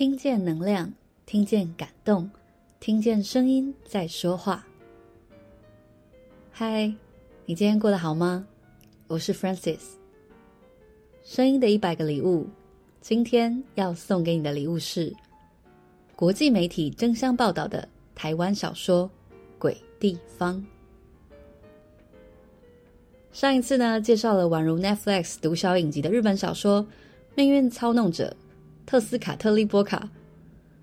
听见能量，听见感动，听见声音在说话。嗨，你今天过得好吗？我是 Francis。声音的一百个礼物，今天要送给你的礼物是国际媒体争相报道的台湾小说《鬼地方》。上一次呢，介绍了宛如 Netflix 独销影集的日本小说《命运操弄者》。特斯卡特利波卡，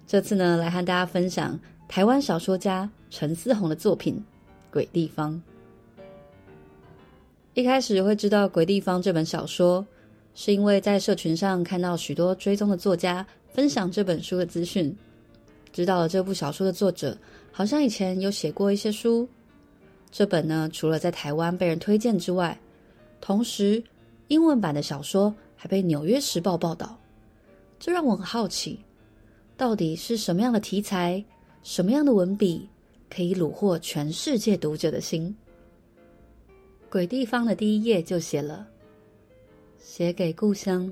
这次呢，来和大家分享台湾小说家陈思宏的作品《鬼地方》。一开始会知道《鬼地方》这本小说，是因为在社群上看到许多追踪的作家分享这本书的资讯，知道了这部小说的作者好像以前有写过一些书。这本呢，除了在台湾被人推荐之外，同时英文版的小说还被《纽约时报》报道。这让我很好奇，到底是什么样的题材，什么样的文笔，可以虏获全世界读者的心？《鬼地方》的第一页就写了：“写给故乡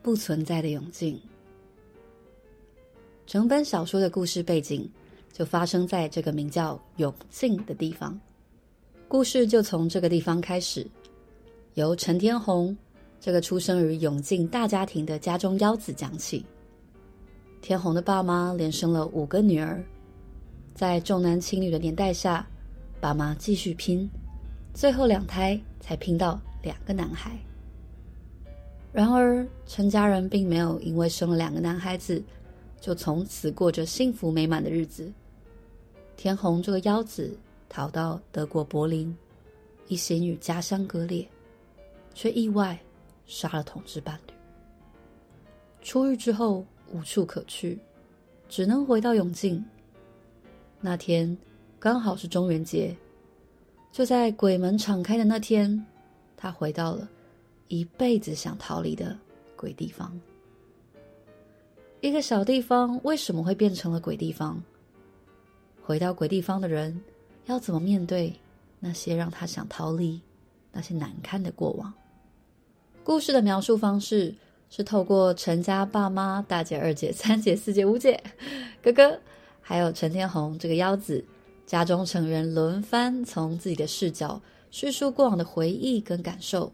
不存在的永靖。”整本小说的故事背景就发生在这个名叫永靖的地方，故事就从这个地方开始，由陈天红。这个出生于永靖大家庭的家中幺子讲起，天红的爸妈连生了五个女儿，在重男轻女的年代下，爸妈继续拼，最后两胎才拼到两个男孩。然而，陈家人并没有因为生了两个男孩子，就从此过着幸福美满的日子。天红这个幺子逃到德国柏林，一心与家乡割裂，却意外。杀了同志伴侣，出狱之后无处可去，只能回到永靖。那天刚好是中元节，就在鬼门敞开的那天，他回到了一辈子想逃离的鬼地方。一个小地方为什么会变成了鬼地方？回到鬼地方的人要怎么面对那些让他想逃离、那些难堪的过往？故事的描述方式是透过陈家爸妈、大姐、二姐、三姐、四姐、五姐、哥哥，还有陈天红这个幺子，家中成员轮番从自己的视角叙述过往的回忆跟感受。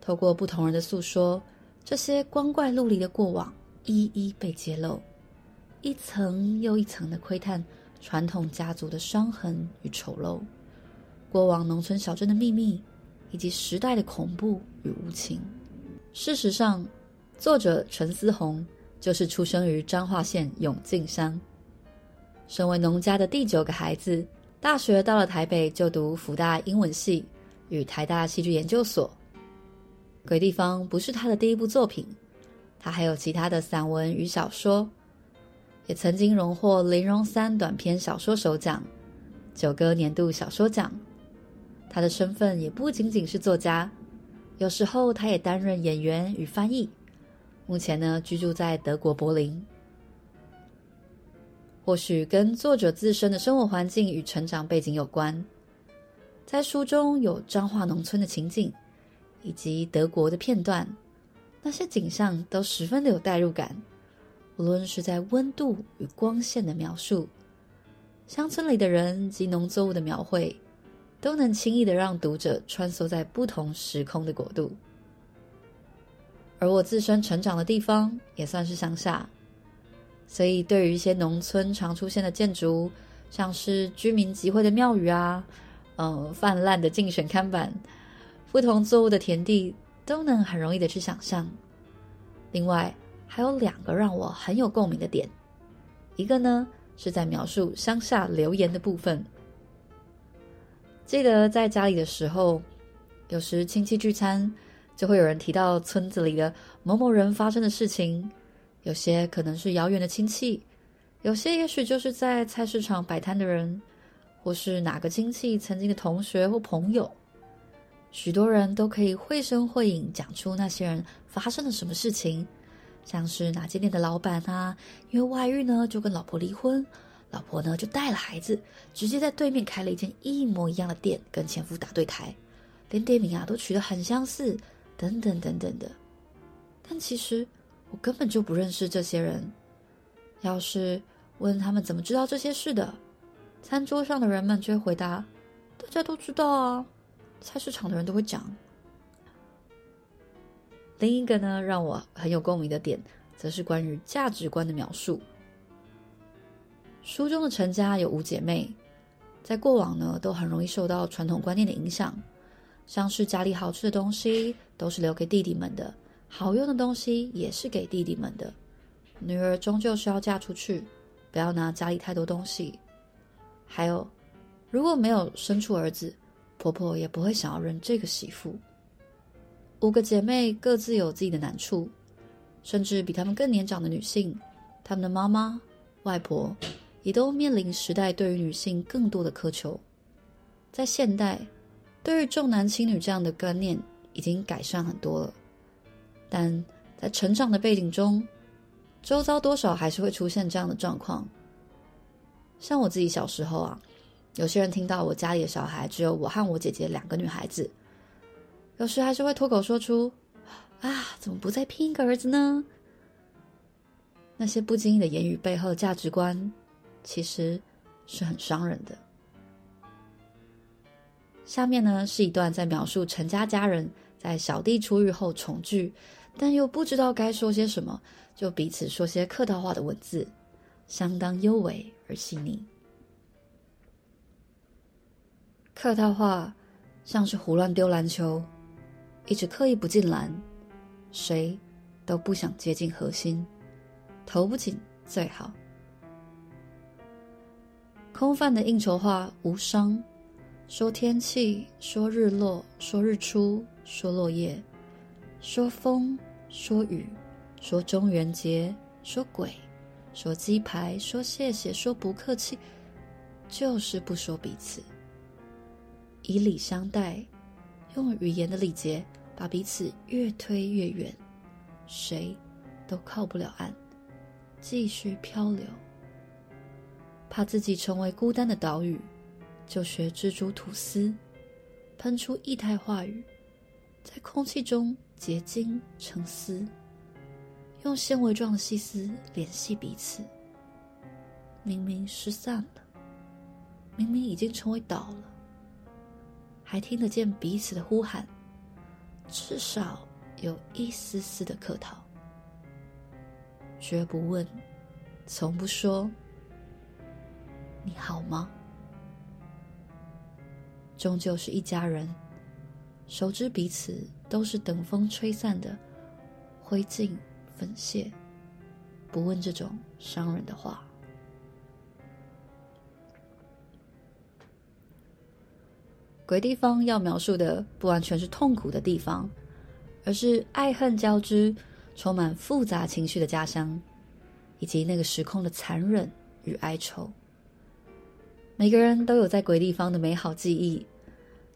透过不同人的诉说，这些光怪陆离的过往一一被揭露，一层又一层的窥探传统家族的伤痕与丑陋，过往农村小镇的秘密。以及时代的恐怖与无情。事实上，作者陈思宏就是出生于彰化县永靖乡，身为农家的第九个孩子，大学到了台北就读福大英文系与台大戏剧研究所。《鬼地方》不是他的第一部作品，他还有其他的散文与小说，也曾经荣获林荣三短篇小说首奖、九歌年度小说奖。他的身份也不仅仅是作家，有时候他也担任演员与翻译。目前呢，居住在德国柏林。或许跟作者自身的生活环境与成长背景有关，在书中有彰化农村的情景，以及德国的片段，那些景象都十分的有代入感。无论是在温度与光线的描述，乡村里的人及农作物的描绘。都能轻易的让读者穿梭在不同时空的国度，而我自身成长的地方也算是乡下，所以对于一些农村常出现的建筑，像是居民集会的庙宇啊，嗯，泛滥的竞选看板，不同作物的田地，都能很容易的去想象。另外，还有两个让我很有共鸣的点，一个呢是在描述乡下流言的部分。记得在家里的时候，有时亲戚聚餐，就会有人提到村子里的某某人发生的事情。有些可能是遥远的亲戚，有些也许就是在菜市场摆摊的人，或是哪个亲戚曾经的同学或朋友。许多人都可以绘声绘影讲出那些人发生了什么事情，像是哪间店的老板啊，因为外遇呢，就跟老婆离婚。老婆呢，就带了孩子，直接在对面开了一间一模一样的店，跟前夫打对台，连店名啊都取得很相似，等等等等的。但其实我根本就不认识这些人，要是问他们怎么知道这些事的，餐桌上的人们就会回答：“大家都知道啊，菜市场的人都会讲。”另一个呢，让我很有共鸣的点，则是关于价值观的描述。书中的陈家有五姐妹，在过往呢，都很容易受到传统观念的影响，像是家里好吃的东西都是留给弟弟们的，好用的东西也是给弟弟们的。女儿终究是要嫁出去，不要拿家里太多东西。还有，如果没有生出儿子，婆婆也不会想要认这个媳妇。五个姐妹各自有自己的难处，甚至比她们更年长的女性，她们的妈妈、外婆也都面临时代对于女性更多的苛求。在现代，对于重男轻女这样的观念已经改善很多了，但在成长的背景中，周遭多少还是会出现这样的状况。像我自己小时候啊，有些人听到我家里的小孩只有我和我姐姐两个女孩子。有时还是会脱口说出：“啊，怎么不再拼一个儿子呢？”那些不经意的言语背后的价值观，其实是很伤人的。下面呢是一段在描述陈家家人在小弟出狱后重聚，但又不知道该说些什么，就彼此说些客套话的文字，相当幽微而细腻。客套话像是胡乱丢篮球。一直刻意不进篮，谁都不想接近核心，投不进最好。空泛的应酬话无伤，说天气，说日落，说日出，说落叶，说风，说雨，说中元节，说鬼，说鸡排，说谢谢，说不客气，就是不说彼此，以礼相待。用语言的礼节把彼此越推越远，谁都靠不了岸，继续漂流。怕自己成为孤单的岛屿，就学蜘蛛吐丝，喷出液态话语，在空气中结晶成丝，用纤维状的细丝联系彼此。明明失散了，明明已经成为岛了。还听得见彼此的呼喊，至少有一丝丝的客套，绝不问，从不说“你好吗”，终究是一家人，熟知彼此都是等风吹散的灰烬粉屑，不问这种伤人的话。鬼地方要描述的不完全是痛苦的地方，而是爱恨交织、充满复杂情绪的家乡，以及那个时空的残忍与哀愁。每个人都有在鬼地方的美好记忆，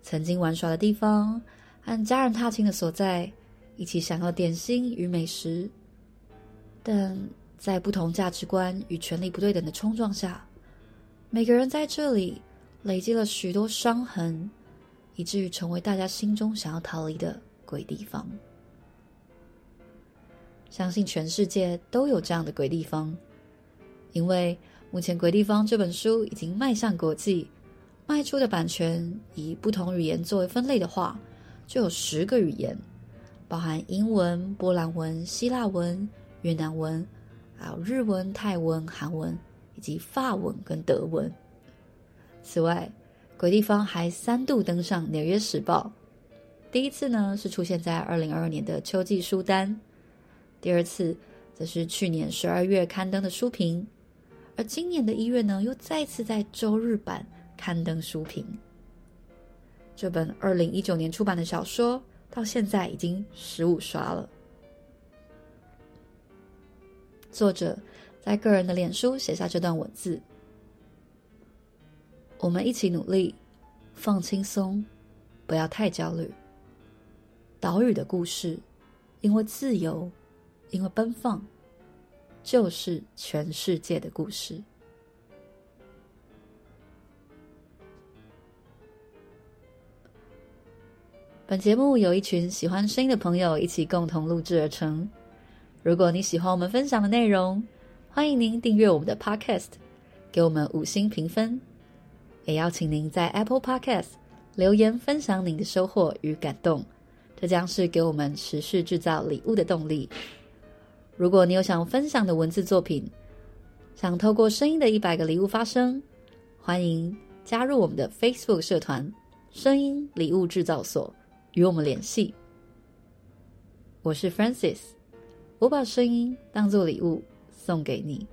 曾经玩耍的地方，和家人踏青的所在，一起享用点心与美食。但在不同价值观与权力不对等的冲撞下，每个人在这里累积了许多伤痕。以至于成为大家心中想要逃离的鬼地方。相信全世界都有这样的鬼地方，因为目前《鬼地方》这本书已经迈向国际，卖出的版权以不同语言作为分类的话，就有十个语言，包含英文、波兰文、希腊文、越南文，还有日文、泰文、韩文以及法文跟德文。此外，鬼地方还三度登上《纽约时报》，第一次呢是出现在二零二二年的秋季书单，第二次则是去年十二月刊登的书评，而今年的一月呢又再次在周日版刊登书评。这本二零一九年出版的小说到现在已经十五刷了。作者在个人的脸书写下这段文字。我们一起努力，放轻松，不要太焦虑。岛屿的故事，因为自由，因为奔放，就是全世界的故事。本节目由一群喜欢声音的朋友一起共同录制而成。如果你喜欢我们分享的内容，欢迎您订阅我们的 Podcast，给我们五星评分，也邀请您在 Apple Podcast 留言分享您的收获与感动，这将是给我们持续制造礼物的动力。如果你有想分享的文字作品，想透过声音的一百个礼物发声，欢迎加入我们的 Facebook 社团“声音礼物制造所”，与我们联系。我是 Francis，我把声音当做礼物送给你。